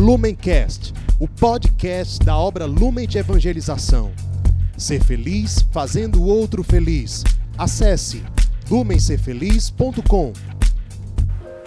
Lumencast, o podcast da obra Lumen de Evangelização. Ser feliz fazendo o outro feliz. Acesse lumencerfeliz.com.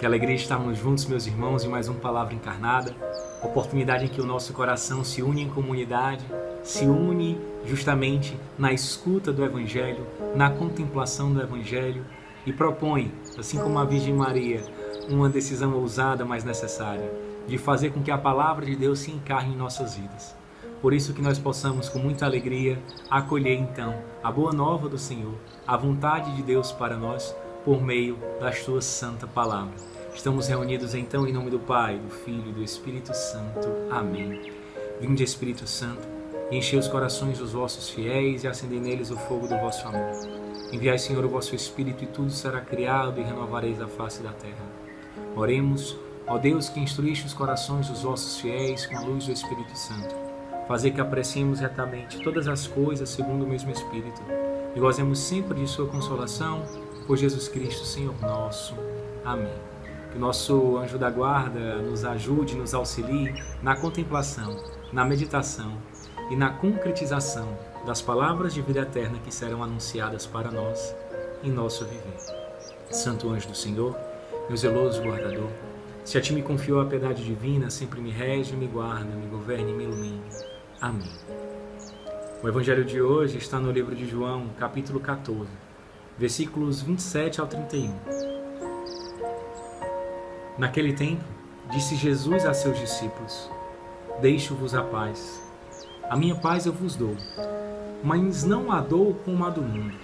Que alegria estarmos juntos, meus irmãos, em mais uma palavra encarnada. Oportunidade em que o nosso coração se une em comunidade, se une justamente na escuta do Evangelho, na contemplação do Evangelho e propõe, assim como a Virgem Maria, uma decisão ousada, mas necessária, de fazer com que a palavra de Deus se encarne em nossas vidas. Por isso que nós possamos com muita alegria acolher então a boa nova do Senhor, a vontade de Deus para nós por meio da sua santa palavra. Estamos reunidos então em nome do Pai, do Filho e do Espírito Santo. Amém. Vinde Espírito Santo, enchei os corações dos vossos fiéis e acendei neles o fogo do vosso amor. Enviai, Senhor, o vosso Espírito e tudo será criado e renovareis a face da terra. Oremos, ó Deus que instruíste os corações dos vossos fiéis com a luz do Espírito Santo. Fazer que apreciemos retamente todas as coisas segundo o mesmo Espírito e gozemos sempre de Sua consolação por Jesus Cristo, Senhor nosso. Amém. Que o nosso anjo da guarda nos ajude, nos auxilie na contemplação, na meditação e na concretização das palavras de vida eterna que serão anunciadas para nós em nosso viver. Santo anjo do Senhor, meu zeloso guardador, se a ti me confiou a piedade divina, sempre me rege, me guarda, me governe e me ilumine. Amém. O evangelho de hoje está no livro de João, capítulo 14, versículos 27 ao 31. Naquele tempo, disse Jesus a seus discípulos: Deixo-vos a paz. A minha paz eu vos dou, mas não a dou como a do mundo.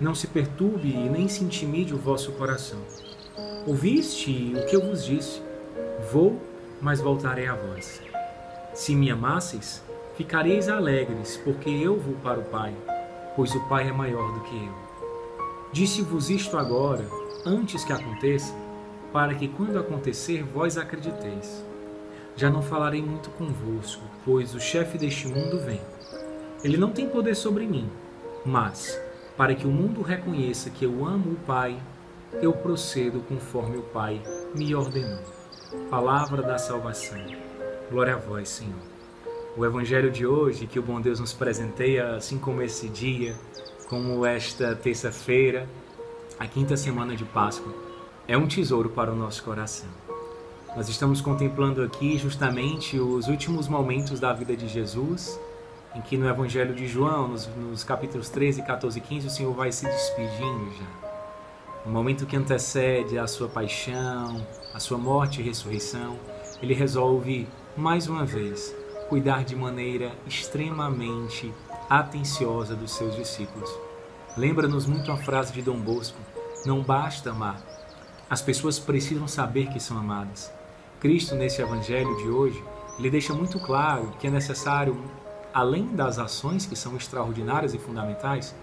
Não se perturbe e nem se intimide o vosso coração. Ouviste o que eu vos disse: Vou, mas voltarei a vós. Se me amasseis, ficareis alegres, porque eu vou para o Pai, pois o Pai é maior do que eu. Disse-vos isto agora, antes que aconteça, para que quando acontecer vós acrediteis. Já não falarei muito convosco, pois o chefe deste mundo vem. Ele não tem poder sobre mim, mas, para que o mundo reconheça que eu amo o Pai, eu procedo conforme o Pai me ordenou. Palavra da salvação. Glória a vós, Senhor. O Evangelho de hoje, que o bom Deus nos presenteia, assim como esse dia, como esta terça-feira, a quinta semana de Páscoa, é um tesouro para o nosso coração. Nós estamos contemplando aqui justamente os últimos momentos da vida de Jesus, em que no Evangelho de João, nos, nos capítulos 13, 14 e 15, o Senhor vai se despedindo já. No momento que antecede a sua paixão, a sua morte e ressurreição, ele resolve, mais uma vez, cuidar de maneira extremamente atenciosa dos seus discípulos. Lembra-nos muito a frase de Dom Bosco: não basta amar, as pessoas precisam saber que são amadas. Cristo, nesse evangelho de hoje, ele deixa muito claro que é necessário, além das ações que são extraordinárias e fundamentais,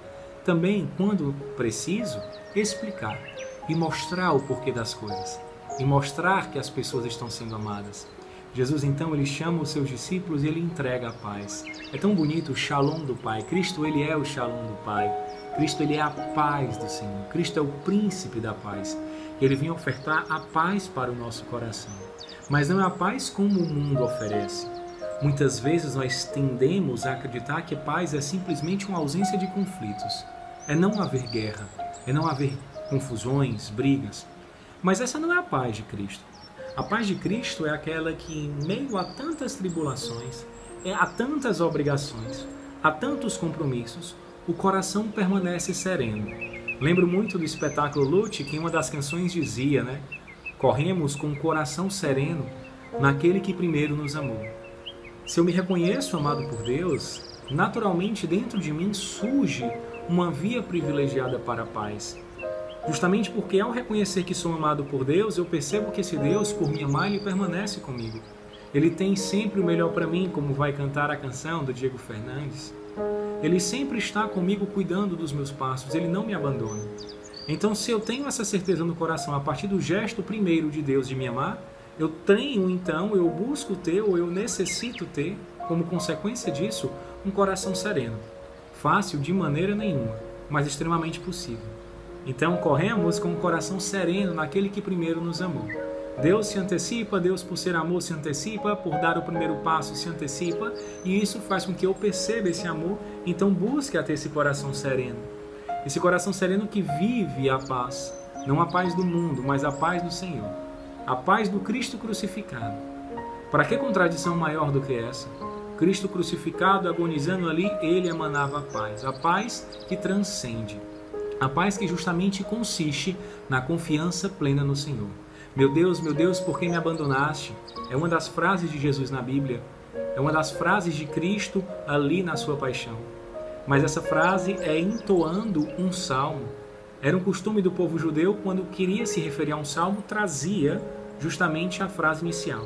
também, quando preciso, explicar e mostrar o porquê das coisas e mostrar que as pessoas estão sendo amadas. Jesus então ele chama os seus discípulos e ele entrega a paz. É tão bonito o Shalom do Pai. Cristo ele é o Shalom do Pai. Cristo ele é a paz do Senhor. Cristo é o príncipe da paz. Ele vem ofertar a paz para o nosso coração. Mas não é a paz como o mundo oferece. Muitas vezes nós tendemos a acreditar que paz é simplesmente uma ausência de conflitos. É não haver guerra, é não haver confusões, brigas. Mas essa não é a paz de Cristo. A paz de Cristo é aquela que, em meio a tantas tribulações, é a tantas obrigações, a tantos compromissos, o coração permanece sereno. Lembro muito do espetáculo Lute, que uma das canções dizia, né? Corremos com o coração sereno naquele que primeiro nos amou. Se eu me reconheço amado por Deus, naturalmente dentro de mim surge uma via privilegiada para a paz. Justamente porque ao reconhecer que sou amado por Deus, eu percebo que esse Deus, por me amar, ele permanece comigo. Ele tem sempre o melhor para mim, como vai cantar a canção do Diego Fernandes. Ele sempre está comigo cuidando dos meus passos, ele não me abandona. Então, se eu tenho essa certeza no coração a partir do gesto primeiro de Deus de me amar, eu tenho então, eu busco ter ou eu necessito ter, como consequência disso, um coração sereno. Fácil de maneira nenhuma, mas extremamente possível. Então corremos com o coração sereno naquele que primeiro nos amou. Deus se antecipa, Deus por ser amor se antecipa, por dar o primeiro passo se antecipa, e isso faz com que eu perceba esse amor, então busque a ter esse coração sereno. Esse coração sereno que vive a paz, não a paz do mundo, mas a paz do Senhor, a paz do Cristo crucificado. Para que contradição maior do que essa? Cristo crucificado, agonizando ali, ele emanava a paz, a paz que transcende, a paz que justamente consiste na confiança plena no Senhor. Meu Deus, meu Deus, por que me abandonaste? É uma das frases de Jesus na Bíblia, é uma das frases de Cristo ali na sua paixão. Mas essa frase é entoando um salmo. Era um costume do povo judeu, quando queria se referir a um salmo, trazia justamente a frase inicial.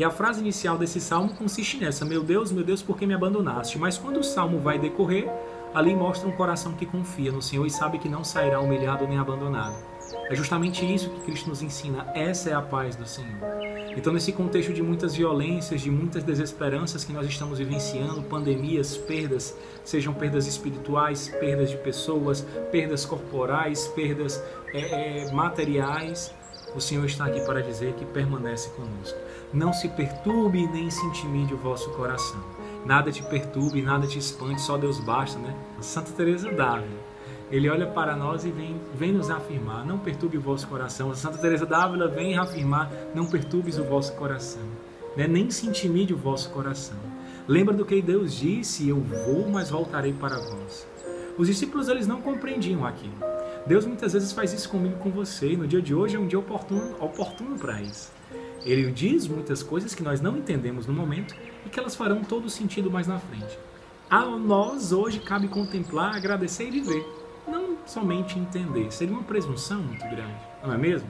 E a frase inicial desse salmo consiste nessa: Meu Deus, meu Deus, por que me abandonaste? Mas quando o salmo vai decorrer, ali mostra um coração que confia no Senhor e sabe que não sairá humilhado nem abandonado. É justamente isso que Cristo nos ensina. Essa é a paz do Senhor. Então, nesse contexto de muitas violências, de muitas desesperanças que nós estamos vivenciando, pandemias, perdas, sejam perdas espirituais, perdas de pessoas, perdas corporais, perdas é, é, materiais, o Senhor está aqui para dizer que permanece conosco. Não se perturbe nem se intimide o vosso coração. Nada te perturbe, nada te espante, só Deus basta, né? Santa Teresa d'Ávila. Ele olha para nós e vem, vem nos afirmar: não perturbe o vosso coração. Santa Teresa d'Ávila vem afirmar: não perturbes o vosso coração. Né? Nem se intimide o vosso coração. Lembra do que Deus disse: eu vou, mas voltarei para vós. Os discípulos eles não compreendiam aquilo. Deus muitas vezes faz isso comigo com você. E no dia de hoje é um dia oportuno, oportuno para isso. Ele diz muitas coisas que nós não entendemos no momento e que elas farão todo sentido mais na frente. A nós hoje cabe contemplar, agradecer e viver, não somente entender. Seria uma presunção muito grande, não é mesmo?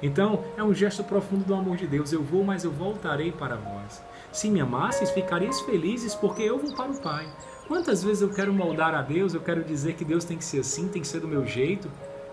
Então, é um gesto profundo do amor de Deus. Eu vou, mas eu voltarei para vós. Se me amasseis, ficareis felizes, porque eu vou para o Pai. Quantas vezes eu quero moldar a Deus, eu quero dizer que Deus tem que ser assim, tem que ser do meu jeito,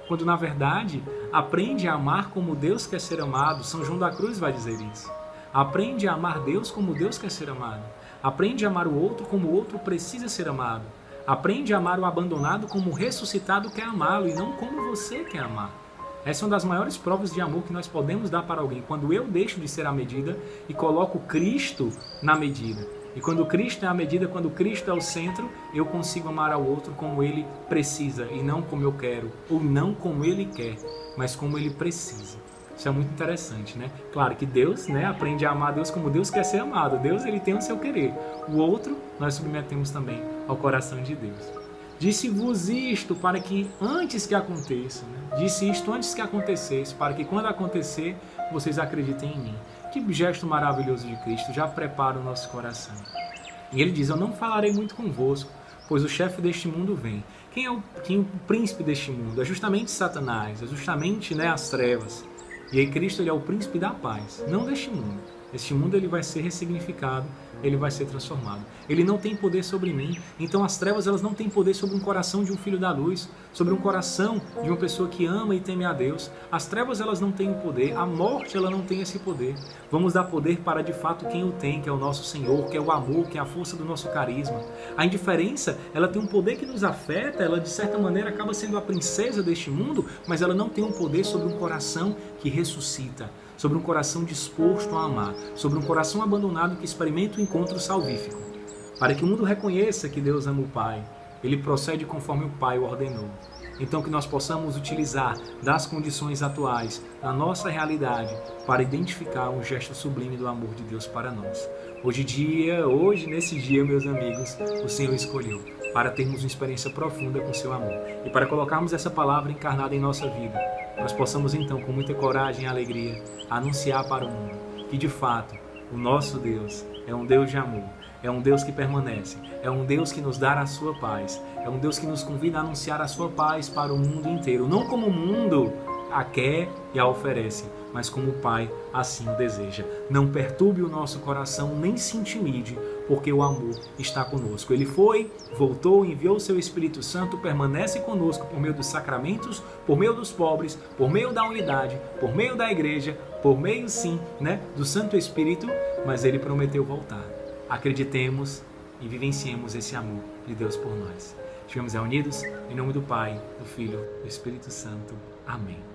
quando na verdade aprende a amar como Deus quer ser amado. São João da Cruz vai dizer isso. Aprende a amar Deus como Deus quer ser amado. Aprende a amar o outro como o outro precisa ser amado. Aprende a amar o abandonado como o ressuscitado quer amá-lo e não como você quer amar. Essa é uma das maiores provas de amor que nós podemos dar para alguém. Quando eu deixo de ser a medida e coloco Cristo na medida. E quando Cristo é a medida, quando Cristo é o centro, eu consigo amar ao outro como ele precisa e não como eu quero, ou não como ele quer, mas como ele precisa. Isso é muito interessante, né? Claro que Deus, né, aprende a amar Deus como Deus quer ser amado. Deus, ele tem o seu querer. O outro, nós submetemos também ao coração de Deus. Disse-vos isto para que antes que aconteça, né? disse isto antes que acontecesse, para que quando acontecer, vocês acreditem em mim. Que gesto maravilhoso de Cristo, já prepara o nosso coração. E ele diz: Eu não falarei muito convosco, pois o chefe deste mundo vem. Quem é o, quem é o príncipe deste mundo? É justamente Satanás, é justamente né, as trevas. E aí Cristo ele é o príncipe da paz, não deste mundo. Este mundo ele vai ser ressignificado ele vai ser transformado. Ele não tem poder sobre mim. Então as trevas elas não têm poder sobre um coração de um filho da luz, sobre um coração de uma pessoa que ama e teme a Deus. As trevas elas não têm o poder, a morte ela não tem esse poder. Vamos dar poder para de fato quem o tem, que é o nosso Senhor, que é o amor, que é a força do nosso carisma. A indiferença, ela tem um poder que nos afeta, ela de certa maneira acaba sendo a princesa deste mundo, mas ela não tem um poder sobre um coração que ressuscita sobre um coração disposto a amar, sobre um coração abandonado que experimenta o encontro salvífico. Para que o mundo reconheça que Deus ama o Pai, ele procede conforme o Pai o ordenou. Então que nós possamos utilizar das condições atuais, da nossa realidade, para identificar um gesto sublime do amor de Deus para nós. Hoje dia, hoje nesse dia, meus amigos, o Senhor escolheu para termos uma experiência profunda com seu amor e para colocarmos essa palavra encarnada em nossa vida nós possamos então, com muita coragem e alegria, anunciar para o mundo que de fato o nosso Deus é um Deus de amor, é um Deus que permanece, é um Deus que nos dá a sua paz, é um Deus que nos convida a anunciar a sua paz para o mundo inteiro, não como o mundo a quer e a oferece, mas como o Pai assim o deseja. Não perturbe o nosso coração, nem se intimide, porque o amor está conosco. Ele foi, voltou, enviou o seu Espírito Santo, permanece conosco por meio dos sacramentos, por meio dos pobres, por meio da unidade, por meio da igreja, por meio sim, né, do Santo Espírito, mas ele prometeu voltar. Acreditemos e vivenciemos esse amor de Deus por nós. Estivemos reunidos em nome do Pai, do Filho do Espírito Santo. Amém.